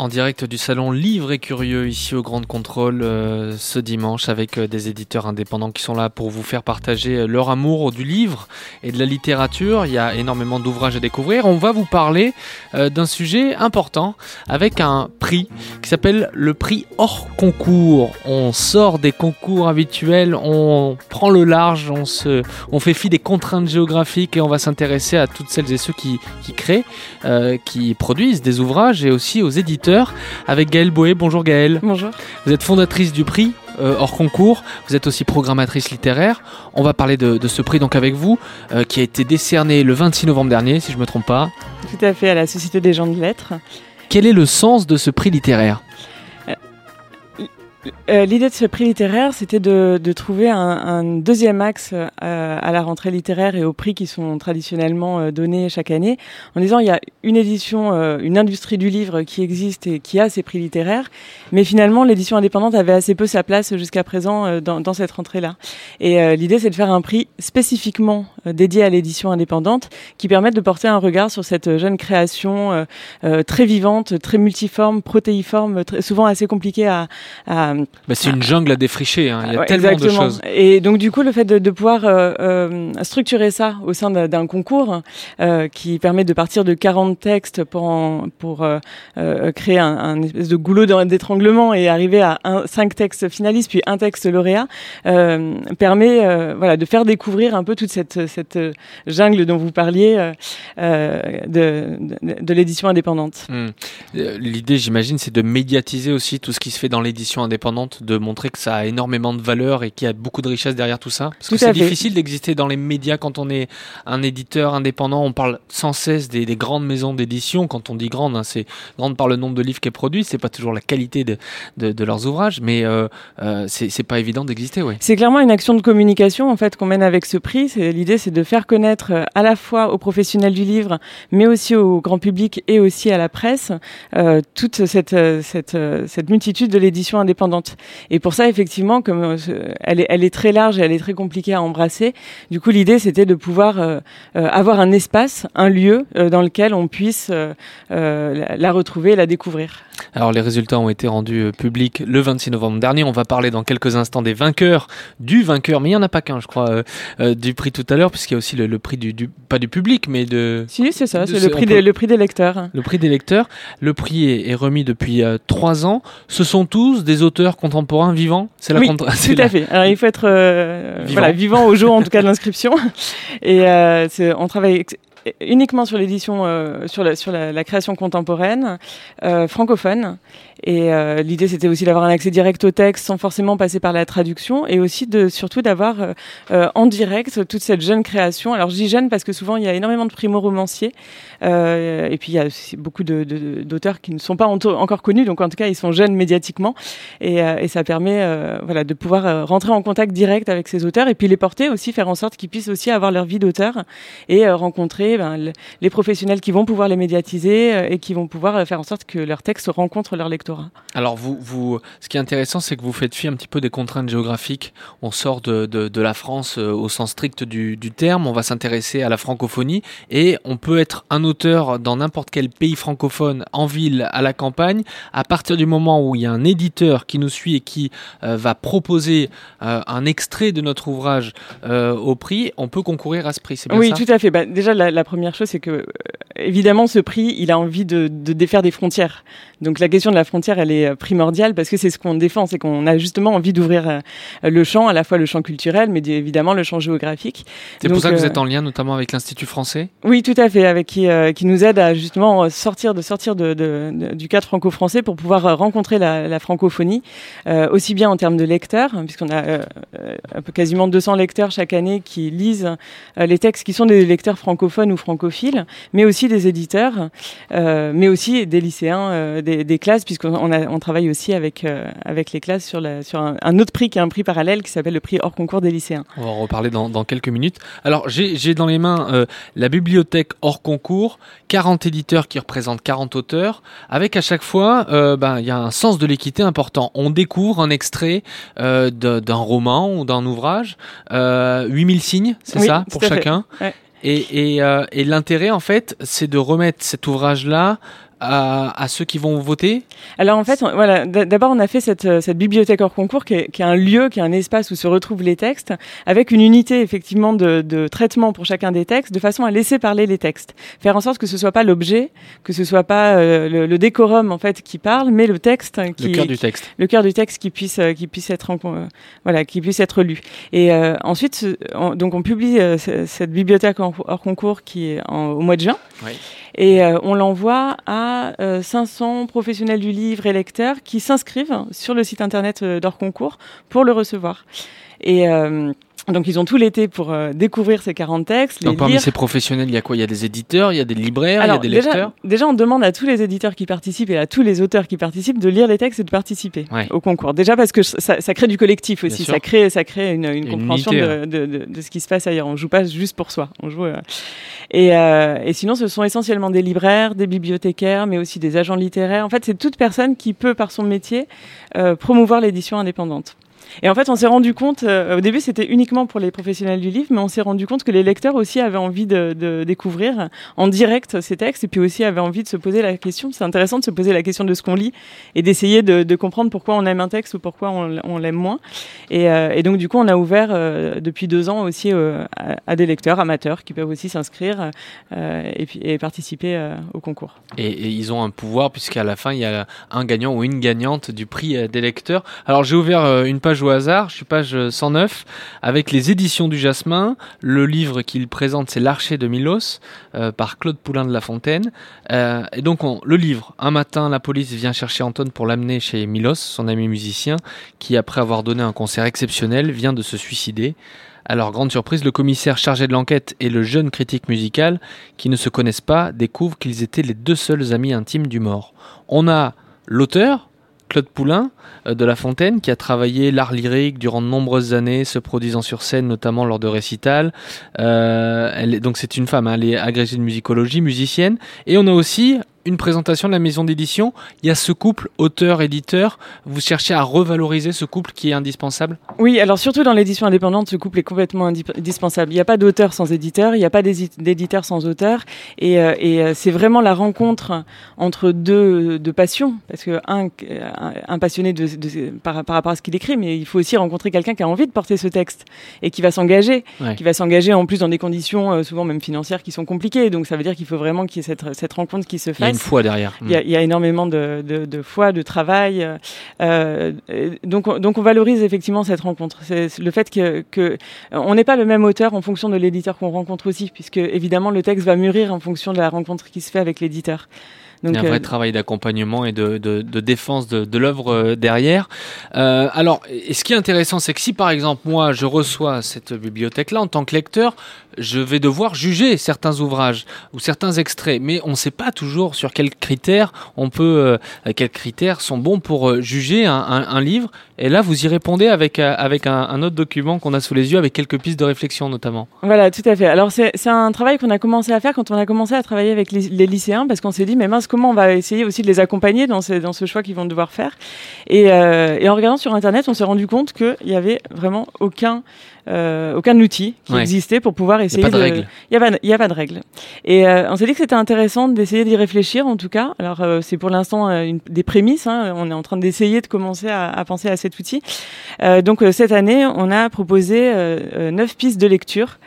En direct du salon Livre et Curieux ici au Grand Contrôle euh, ce dimanche avec euh, des éditeurs indépendants qui sont là pour vous faire partager euh, leur amour du livre et de la littérature. Il y a énormément d'ouvrages à découvrir. On va vous parler d'un sujet important avec un prix qui s'appelle le prix hors concours. On sort des concours habituels, on prend le large, on, se, on fait fi des contraintes géographiques et on va s'intéresser à toutes celles et ceux qui, qui créent, qui produisent des ouvrages et aussi aux éditeurs avec Gaëlle Boé. Bonjour Gaëlle. Bonjour. Vous êtes fondatrice du prix euh, hors concours. Vous êtes aussi programmatrice littéraire. On va parler de, ce prix donc avec vous, euh, qui a été décerné le 26 novembre dernier, si je ne me trompe pas. Tout à fait, à la Société des gens de lettres. Quel est le sens de ce prix littéraire? Euh, l'idée de ce prix littéraire, c'était de, trouver un, deuxième axe euh, à la rentrée littéraire et aux prix qui sont traditionnellement euh, donnés chaque année, en disant il y a une édition, une industrie du livre qui existe et qui a ses prix littéraires, mais finalement l'édition indépendante avait assez peu sa place jusqu'à présent dans, cette rentrée-là. Et l'idée, c'est de faire un prix spécifiquement dédié à l'édition indépendante qui permette de porter un regard sur cette jeune création très vivante, très multiforme, protéiforme, très, souvent assez compliquée à, à bah, c'est une jungle à défricher, hein. il y a tellement de choses. Et donc du coup, le fait de, de pouvoir euh, euh structurer ça au sein d'un concours euh, qui permet de partir de 40 textes pour, pour euh, créer un, un, espèce de goulot d'étranglement et arriver à un, 5 textes finalistes puis un texte lauréat, permet voilà, de faire découvrir un peu toute cette, cette jungle dont vous parliez de, de, de l'édition indépendante. Hmm. L'idée, j'imagine, c'est de médiatiser aussi tout ce qui se fait dans l'édition indépendante de montrer que ça a énormément de valeur et qu'il y a beaucoup de richesse derrière tout ça? Parce que c'est difficile d'exister dans les médias quand on est un éditeur indépendant. On parle sans cesse des, grandes maisons d'édition. Quand on dit grande, hein, c'est grande par le nombre de livres qui est produit. C'est pas toujours la qualité de, de, leurs ouvrages, mais euh, euh, c'est pas évident d'exister. Ouais. C'est clairement une action de communication en fait qu'on mène avec ce prix. L'idée, c'est de faire connaître euh, à la fois aux professionnels du livre, mais aussi au grand public et aussi à la presse euh, toute cette, cette, cette multitude de l'édition indépendante et pour ça, effectivement, comme euh, elle est, très large et elle est très compliquée à embrasser, du coup, l'idée, c'était de pouvoir euh, euh, avoir un espace, un lieu dans lequel on puisse la retrouver et la découvrir. Alors les résultats ont été rendus publics le 26 novembre dernier. On va parler dans quelques instants des vainqueurs, du vainqueur, mais il n'y en a pas qu'un, je crois, du prix tout à l'heure, puisqu'il y a aussi le, prix du, pas du public, mais de. Si, c'est ça, c'est le, prix des, le prix des lecteurs. Le prix des lecteurs. Le prix est, est remis depuis trois ans. Ce sont tous des auteurs contemporain vivant C'est la oui, tout à fait. Alors il faut être euh, vivant. Voilà, vivant au jour en tout cas de l'inscription. Et euh, on travaille uniquement sur l'édition, euh, sur, la, création contemporaine euh, francophone. Et euh, l'idée, c'était aussi d'avoir un accès direct au texte sans forcément passer par la traduction, et aussi de surtout d'avoir en direct toute cette jeune création. Alors je dis jeune parce que souvent il y a énormément de primo-romanciers, et puis il y a aussi beaucoup d'auteurs qui ne sont pas encore connus, donc en tout cas ils sont jeunes médiatiquement, et, et ça permet voilà de pouvoir rentrer en contact direct avec ces auteurs, et puis les porter aussi, faire en sorte qu'ils puissent aussi avoir leur vie d'auteur et rencontrer ben, les professionnels qui vont pouvoir les médiatiser euh, et qui vont pouvoir euh, faire en sorte que leurs textes rencontrent leur lectorat. Alors, vous, vous, ce qui est intéressant, c'est que vous faites fi un petit peu des contraintes géographiques. On sort de, de, la France euh, au sens strict du, du terme, on va s'intéresser à la francophonie et on peut être un auteur dans n'importe quel pays francophone, en ville, à la campagne, à partir du moment où il y a un éditeur qui nous suit et qui va proposer un extrait de notre ouvrage au prix, on peut concourir à ce prix. oui, tout à fait. Bah, déjà, la, la première chose, c'est que euh, évidemment, ce prix, il a envie de, de, défaire des frontières. Donc la question de la frontière, elle est primordiale parce que c'est ce qu'on défend, c'est qu'on a justement envie d'ouvrir le champ, à la fois le champ culturel, mais évidemment le champ géographique. C'est pour ça que vous êtes en lien notamment avec l'Institut français? Oui, tout à fait, avec qui, qui nous aide à justement sortir de sortir de, de, du cadre franco-français pour pouvoir rencontrer la, la francophonie, aussi bien en termes de lecteurs, puisqu'on a peu quasiment 200 lecteurs chaque année qui lisent les textes qui sont des lecteurs francophones ou francophiles, mais aussi des éditeurs, euh, mais aussi des lycéens, euh, des, des, classes, puisqu'on on travaille aussi avec, euh, avec les classes sur, la, sur un, autre prix qui est un prix parallèle qui s'appelle le prix hors concours des lycéens. On va en reparler dans, dans quelques minutes. Alors j'ai dans les mains la bibliothèque hors concours, 40 éditeurs qui représentent 40 auteurs, avec à chaque fois, ben, il y a un sens de l'équité important. On découvre un extrait d'un roman ou d'un ouvrage, 8000 signes, c'est ça, pour chacun? Et, et, euh, et l'intérêt, en fait, c'est de remettre cet ouvrage-là à, à, ceux qui vont voter? Alors en fait, voilà, d'abord on a fait cette, euh, cette bibliothèque hors concours qui est, qui est, un lieu, qui est un espace où se retrouvent les textes, avec une unité effectivement de, de, traitement pour chacun des textes, de façon à laisser parler les textes, faire en sorte que ce soit pas l'objet, que ce soit pas euh, le, décorum en fait qui parle, mais le texte qui le cœur du texte, le cœur du texte qui puisse qui puisse être voilà qui puisse être lu. Et euh, ensuite, donc on publie cette bibliothèque hors, concours qui est au mois de juin. Oui. Et euh, on l'envoie à 500 euh, professionnels du livre et lecteurs qui s'inscrivent sur le site internet euh, d'Or Concours pour le recevoir. Et donc ils ont tout l'été pour euh, découvrir ces 40 textes. Donc parmi ces professionnels, il y a quoi? Il y a des éditeurs, il y a des libraires, il y a des lecteurs? déjà, on demande à tous les éditeurs qui participent et à tous les auteurs qui participent de lire les textes et de participer au concours. Déjà parce que ça, ça crée du collectif aussi, ça crée, ça crée une, une, compréhension de, de, de, de, ce qui se passe ailleurs. On joue pas juste pour soi, on joue. Euh... Et, euh, et sinon, ce sont essentiellement des libraires, des bibliothécaires, mais aussi des agents littéraires. En fait, c'est toute personne qui peut, par son métier, euh, promouvoir l'édition indépendante. Et en fait, on s'est rendu compte, euh, au début, c'était uniquement pour les professionnels du livre, mais on s'est rendu compte que les lecteurs aussi avaient envie de, découvrir en direct ces textes, et puis aussi avaient envie de se poser la question. C'est intéressant de se poser la question de ce qu'on lit et d'essayer de, comprendre pourquoi on aime un texte ou pourquoi on, l'aime moins. Et, euh, et, donc, du coup, on a ouvert euh, depuis deux ans aussi à, des lecteurs amateurs qui peuvent aussi s'inscrire et participer au concours. Et, et, ils ont un pouvoir, puisqu'à la fin, il y a un gagnant ou une gagnante du prix des lecteurs. Alors, j'ai ouvert une page au hasard, je suis page 109, avec les éditions du Jasmin. Le livre qu'il présente, c'est L'Archer de Milos, euh, par Claude Poulain de La Fontaine. Euh, et donc, on, le livre, un matin, la police vient chercher Anton pour l'amener chez Milos, son ami musicien, qui, après avoir donné un concert exceptionnel, vient de se suicider. Alors, grande surprise, le commissaire chargé de l'enquête et le jeune critique musical, qui ne se connaissent pas, découvrent qu'ils étaient les deux seuls amis intimes du mort. On a l'auteur, Claude Poulain euh, de La Fontaine, qui a travaillé l'art lyrique durant de nombreuses années, se produisant sur scène notamment lors de récitals. Euh, donc c'est une femme, hein, elle est agrégée de musicologie, musicienne. Et on a aussi une présentation de la maison d'édition, il y a ce couple auteur-éditeur. Vous cherchez à revaloriser ce couple qui est indispensable? Oui, alors surtout dans l'édition indépendante, ce couple est complètement indispensable. Il n'y a pas d'auteur sans éditeur, il n'y a pas d'éditeur sans auteur. Et, euh, et euh, c'est vraiment la rencontre entre deux, deux passions. Parce que un, un passionné de, de, par, par, rapport à ce qu'il écrit, mais il faut aussi rencontrer quelqu'un qui a envie de porter ce texte et qui va s'engager. Qui va s'engager en plus dans des conditions, euh, souvent même financières, qui sont compliquées. Donc ça veut dire qu'il faut vraiment qu'il y ait cette, cette rencontre qui se fasse foi derrière. Il y a, il y a énormément de, de, de, foi, de travail. Euh, donc, donc on valorise effectivement cette rencontre. C'est le fait que, que on n'est pas le même auteur en fonction de l'éditeur qu'on rencontre aussi, puisque évidemment le texte va mûrir en fonction de la rencontre qui se fait avec l'éditeur. Donc, il y a un vrai euh, travail d'accompagnement et de, de, de, défense de, de l'œuvre euh, derrière. Euh, alors, et ce qui est intéressant, c'est que si par exemple moi je reçois cette bibliothèque-là en tant que lecteur, je vais devoir juger certains ouvrages ou certains extraits, mais on ne sait pas toujours sur quels critères on peut, euh, quels critères sont bons pour euh, juger un, livre. Et là, vous y répondez avec euh, un, autre document qu'on a sous les yeux, avec quelques pistes de réflexion notamment. Voilà, tout à fait. Alors c'est un travail qu'on a commencé à faire quand on a commencé à travailler avec les, lycéens, parce qu'on s'est dit, mais mince, comment on va essayer aussi de les accompagner dans, ce choix qu'ils vont devoir faire? Et, en regardant sur Internet, on s'est rendu compte qu'il y avait vraiment aucun euh, aucun outil qui existait pour pouvoir essayer. Il n'y a pas de, règles. Il n'y a, pas de règles. Et euh, on s'est dit que c'était intéressant d'essayer d'y réfléchir en tout cas. Alors euh, c'est pour l'instant des prémices. Hein. On est en train d'essayer de commencer à, à, penser à cet outil. donc cette année, on a proposé neuf pistes de lecture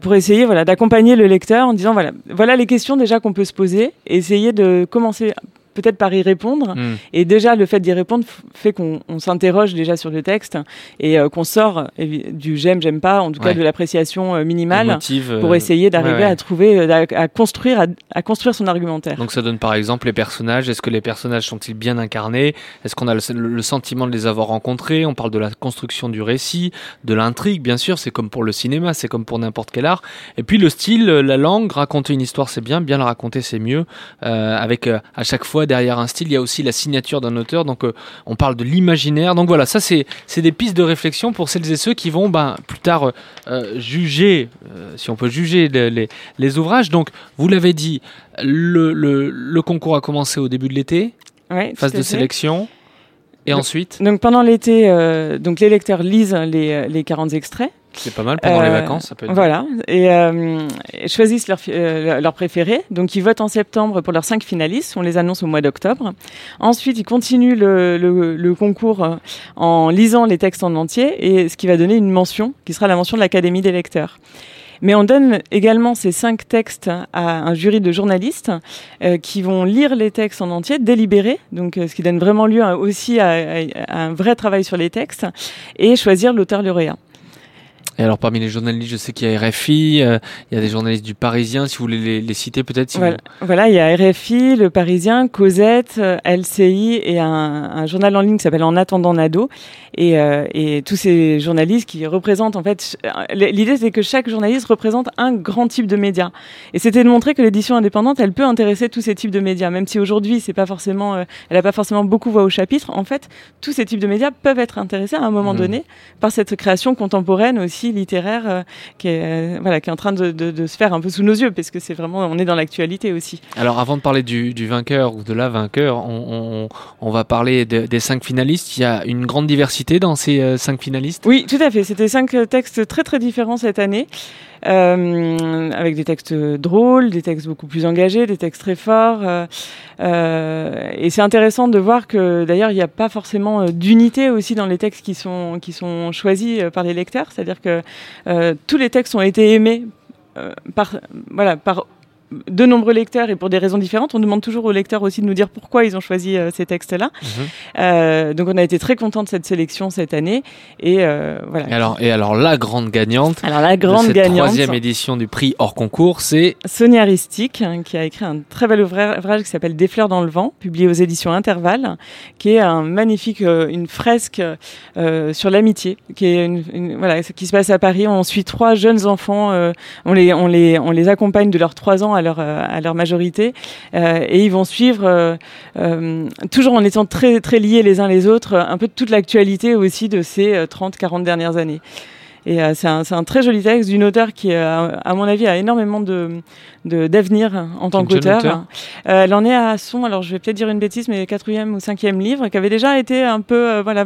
pour essayer voilà, d'accompagner le lecteur en disant voilà, voilà les questions déjà qu'on peut se poser, essayer de commencer peut-être par y répondre. Hmm. Et déjà, le fait d'y répondre fait qu'on s'interroge déjà sur le texte et euh, qu'on sort du j'aime, j'aime pas, en tout cas de l'appréciation euh, minimale, pour euh, essayer d'arriver à trouver, à, construire, à, construire son argumentaire. Donc ça donne par exemple les personnages. Est-ce que les personnages sont-ils bien incarnés? Est-ce qu'on a le, sentiment de les avoir rencontrés? On parle de la construction du récit, de l'intrigue, bien sûr. C'est comme pour le cinéma, c'est comme pour n'importe quel art. Et puis le style, la langue, raconter une histoire, c'est bien. Bien la raconter, c'est mieux. avec à chaque fois derrière un style, il y a aussi la signature d'un auteur. Donc, euh, on parle de l'imaginaire. Donc voilà, ça, c'est des pistes de réflexion pour celles et ceux qui vont ben, plus tard euh, euh, juger, si on peut juger les, les, ouvrages. Donc, vous l'avez dit, le, le, concours a commencé au début de l'été, phase de sélection. Et ensuite Donc pendant l'été, donc les lecteurs lisent les, les 40 extraits. C'est pas mal pendant les euh, vacances, ça peut être. Voilà, et euh, choisissent leur, euh, leur préféré. Donc ils votent en septembre pour leurs cinq finalistes. On les annonce au mois d'octobre. Ensuite, ils continuent le, le, le, concours en lisant les textes en entier, et ce qui va donner une mention, qui sera la mention de l'Académie des lecteurs. Mais on donne également ces cinq textes à un jury de journalistes euh, qui vont lire les textes en entier, délibérer, donc ce qui donne vraiment lieu aussi à, à, un vrai travail sur les textes, et choisir l'auteur lauréat. Et alors parmi les journalistes, je sais qu'il y a RFI, euh, il y a des journalistes du Parisien, si vous voulez les, citer peut-être. voilà, il y a RFI, le Parisien, Cosette, euh, LCI et un, un journal en ligne qui s'appelle En attendant Nado. Et, euh, et, tous ces journalistes qui représentent en fait, l'idée c'est que chaque journaliste représente un grand type de média. Et c'était de montrer que l'édition indépendante, elle peut intéresser tous ces types de médias, même si aujourd'hui c'est pas forcément, elle a pas forcément beaucoup voix au chapitre. En fait, tous ces types de médias peuvent être intéressés à un moment mmh. donné par cette création contemporaine aussi littéraire euh, qui, est, euh, voilà, qui est en train de, de, se faire un peu sous nos yeux, parce que c'est vraiment, on est dans l'actualité aussi. Alors avant de parler du, du, vainqueur ou de la vainqueur, on, on, on va parler des cinq finalistes. Il y a une grande diversité dans ces euh, cinq finalistes Oui, tout à fait. C'était cinq textes très très différents cette année. Euh, avec des textes drôles, des textes beaucoup plus engagés, des textes très forts. Euh, euh, et c'est intéressant de voir que d'ailleurs il n'y a pas forcément d'unité aussi dans les textes qui sont qui sont choisis par les lecteurs, c'est-à-dire que tous les textes ont été aimés par voilà par de nombreux lecteurs et pour des raisons différentes. On demande toujours aux lecteurs aussi de nous dire pourquoi ils ont choisi euh, ces textes-là. Mhm. Euh, donc on a été très content de cette sélection cette année et euh, voilà. Et alors, et alors la grande gagnante. Alors la grande de cette gagnante. Troisième édition du prix hors concours, c'est Sonia Ristic hein, qui a écrit un très bel ouvrage qui s'appelle Des fleurs dans le vent, publié aux éditions Intervalle, qui est un magnifique une fresque sur l'amitié, qui est une, voilà qui se passe à Paris. On suit trois jeunes enfants, on les on les on les accompagne de leurs trois ans à euh, à leur majorité. Euh, et ils vont suivre, euh, toujours en étant très, très liés les uns les autres, un peu toute l'actualité aussi de ces 30-40 dernières années. Et c'est un, un, très joli texte d'une auteure qui, à mon avis, a énormément de, d'avenir en tant qu'auteur. Euh, elle en est à son, alors je vais peut-être dire une bêtise, mais quatrième ou cinquième livre, qui avait déjà été un peu, euh, voilà,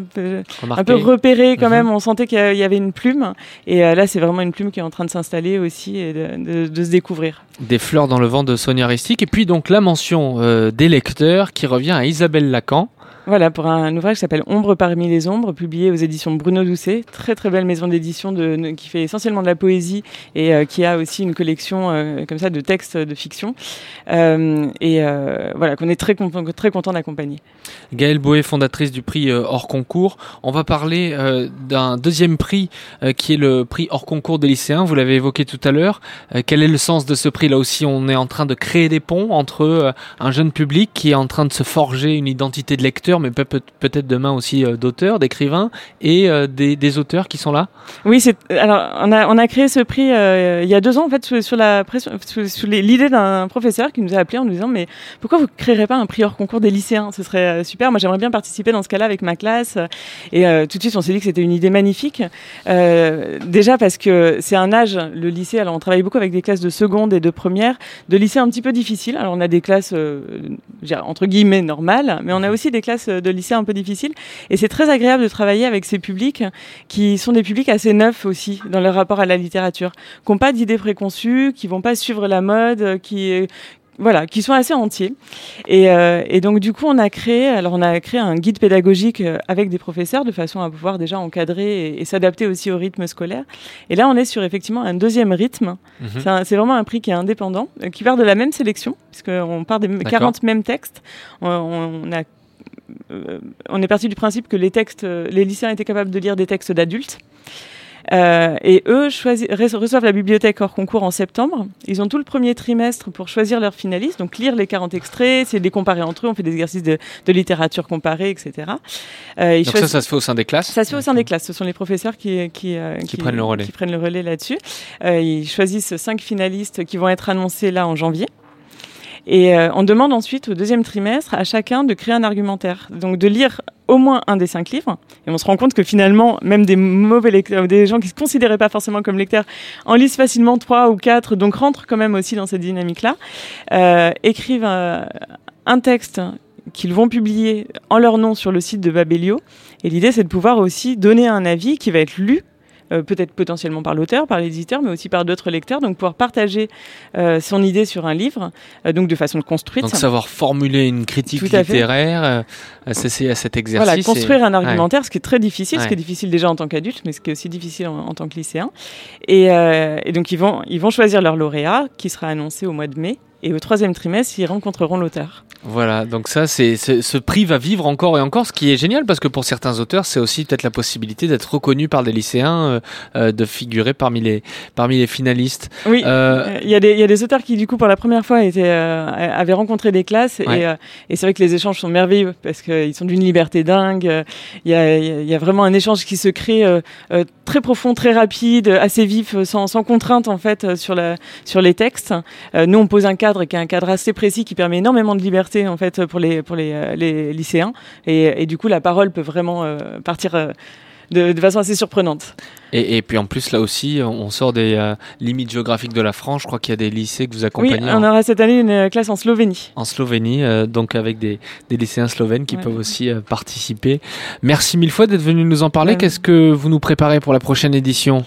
un peu repéré quand mhm. même. On sentait qu'il y avait une plume. Et euh, là, c'est vraiment une plume qui est en train de s'installer aussi et de, de, se découvrir. Des fleurs dans le vent de Sonia Ristic. Et puis donc la mention des lecteurs qui revient à Isabelle Lacan. Voilà, pour un ouvrage qui s'appelle Ombre parmi les ombres, publié aux éditions Bruno Doucet. Très très belle maison d'édition qui fait essentiellement de la poésie et euh, qui a aussi une collection euh, comme ça de textes de fiction. Euh, et voilà, qu'on est très, très content d'accompagner. Gaëlle Boé, fondatrice du prix hors concours. On va parler d'un deuxième prix qui est le prix hors concours des lycéens. Vous l'avez évoqué tout à l'heure. quel est le sens de ce prix? Là aussi, on est en train de créer des ponts entre un jeune public qui est en train de se forger une identité de lecteur mais peut-être demain aussi euh, d'auteurs, d'écrivains et euh, des, auteurs qui sont là? Oui, c'est alors on a, on a créé ce prix euh, il y a deux ans en fait sur, la pression, sous, l'idée d'un professeur qui nous a appelé en nous disant mais pourquoi vous créerez pas un prix hors concours des lycéens? Ce serait super. Moi, j'aimerais bien participer dans ce cas-là avec ma classe. Et tout de suite, on s'est dit que c'était une idée magnifique. déjà parce que c'est un âge, le lycée. Alors, on travaille beaucoup avec des classes de seconde et de première, de lycée un petit peu difficile. Alors, on a des classes entre guillemets normales, mais on a aussi des classes de lycée un peu difficile. Et c'est très agréable de travailler avec ces publics qui sont des publics assez neufs aussi dans leur rapport à la littérature, qui n'ont pas d'idées préconçues, qui vont pas suivre la mode, qui voilà, qui sont assez entiers. Et, euh, et, donc du coup, on a créé, alors on a créé un guide pédagogique euh, avec des professeurs de façon à pouvoir déjà encadrer et, s'adapter aussi au rythme scolaire. Et là, on est sur effectivement un deuxième rythme. Mhm. C'est vraiment un prix qui est indépendant, euh, qui part de la même sélection, puisqu'on part des 40 mêmes textes. On, on a on est parti du principe que les textes, les lycéens étaient capables de lire des textes d'adultes. Euh, et eux reçoivent la bibliothèque hors concours en septembre. Ils ont tout le premier trimestre pour choisir leurs finalistes, donc lire les 40 extraits, c'est de les comparer entre eux, on fait des exercices de, littérature comparée, etc. Euh, donc ça, ça se fait au sein des classes Ça se fait au sein des classes. Ce sont les professeurs qui, qui, euh, qui, prennent le relais, qui prennent le relais là-dessus. ils choisissent cinq finalistes qui vont être annoncés là en janvier. Et on demande ensuite au deuxième trimestre à chacun de créer un argumentaire. Donc de lire au moins un des cinq livres. Et on se rend compte que finalement, même des mauvais lecteurs, des gens qui se considéraient pas forcément comme lecteurs, en lisent facilement trois ou quatre, donc rentrent quand même aussi dans cette dynamique-là, euh, écrivent un, un texte qu'ils vont publier en leur nom sur le site de Babelio. Et l'idée, c'est de pouvoir aussi donner un avis qui va être lu euh, peut-être potentiellement par l'auteur, par l'éditeur, mais aussi par d'autres lecteurs. Donc pouvoir partager euh, son idée sur un livre, euh, donc de façon construite. Donc savoir formuler une critique littéraire, c'est à cet exercice. Voilà, construire un argumentaire, ce qui est très difficile, ce qui est difficile déjà en tant qu'adulte, mais ce qui est aussi difficile en, tant que lycéen. Et, et, donc ils vont, ils vont choisir leur lauréat, qui sera annoncé au mois de mai. Et au troisième trimestre, ils rencontreront l'auteur. Voilà, donc ça, c'est ce prix va vivre encore et encore, ce qui est génial parce que pour certains auteurs, c'est aussi peut-être la possibilité d'être reconnu par des lycéens, euh, euh, de figurer parmi les parmi les finalistes. Oui, euh, il y, a des, y a des auteurs qui du coup pour la première fois étaient, avaient rencontré des classes et, et c'est vrai que les échanges sont merveilleux parce qu'ils sont d'une liberté dingue. Il y a, y a, vraiment un échange qui se crée très profond, très rapide, assez vif, sans, sans contrainte en fait sur la sur les textes. nous, on pose un cadre qui est un cadre assez précis qui permet énormément de liberté en fait pour les pour les, euh, les lycéens et, et, du coup la parole peut vraiment euh, partir euh, de, de, façon assez surprenante. Et, et, puis en plus, là aussi, on sort des limites géographiques de la France. Je crois qu'il y a des lycées que vous accompagnez. Oui, on aura cette année une classe en Slovénie. En Slovénie, donc avec des, des, lycéens slovènes qui peuvent aussi participer. Merci mille fois d'être venu nous en parler. Qu'est-ce que vous nous préparez pour la prochaine édition?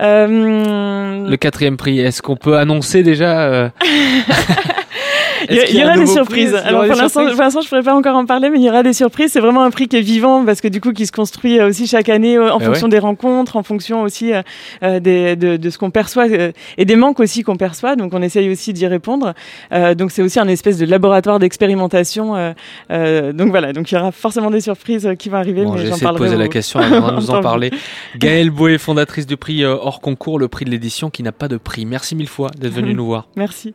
Le quatrième prix, est-ce qu'on peut annoncer déjà euh... il y, aura des surprises. Alors pour l'instant, je ne pourrais pas encore en parler, mais il y aura des surprises. C'est vraiment un prix qui est vivant parce que du coup, qui se construit euh, aussi chaque année euh, en eh fonction des rencontres, en fonction aussi euh, des, de, de, ce qu'on perçoit et des manques aussi qu'on perçoit. Donc on essaye aussi d'y répondre. donc c'est aussi un espèce de laboratoire d'expérimentation. donc voilà, donc il y aura forcément des surprises qui vont arriver. Bon, mais j'en parlerai. de poser la question avant de nous en parler. Gaëlle Bouet, fondatrice du prix hors concours, le prix de l'édition qui n'a pas de prix. Merci mille fois d'être venue nous voir. Merci.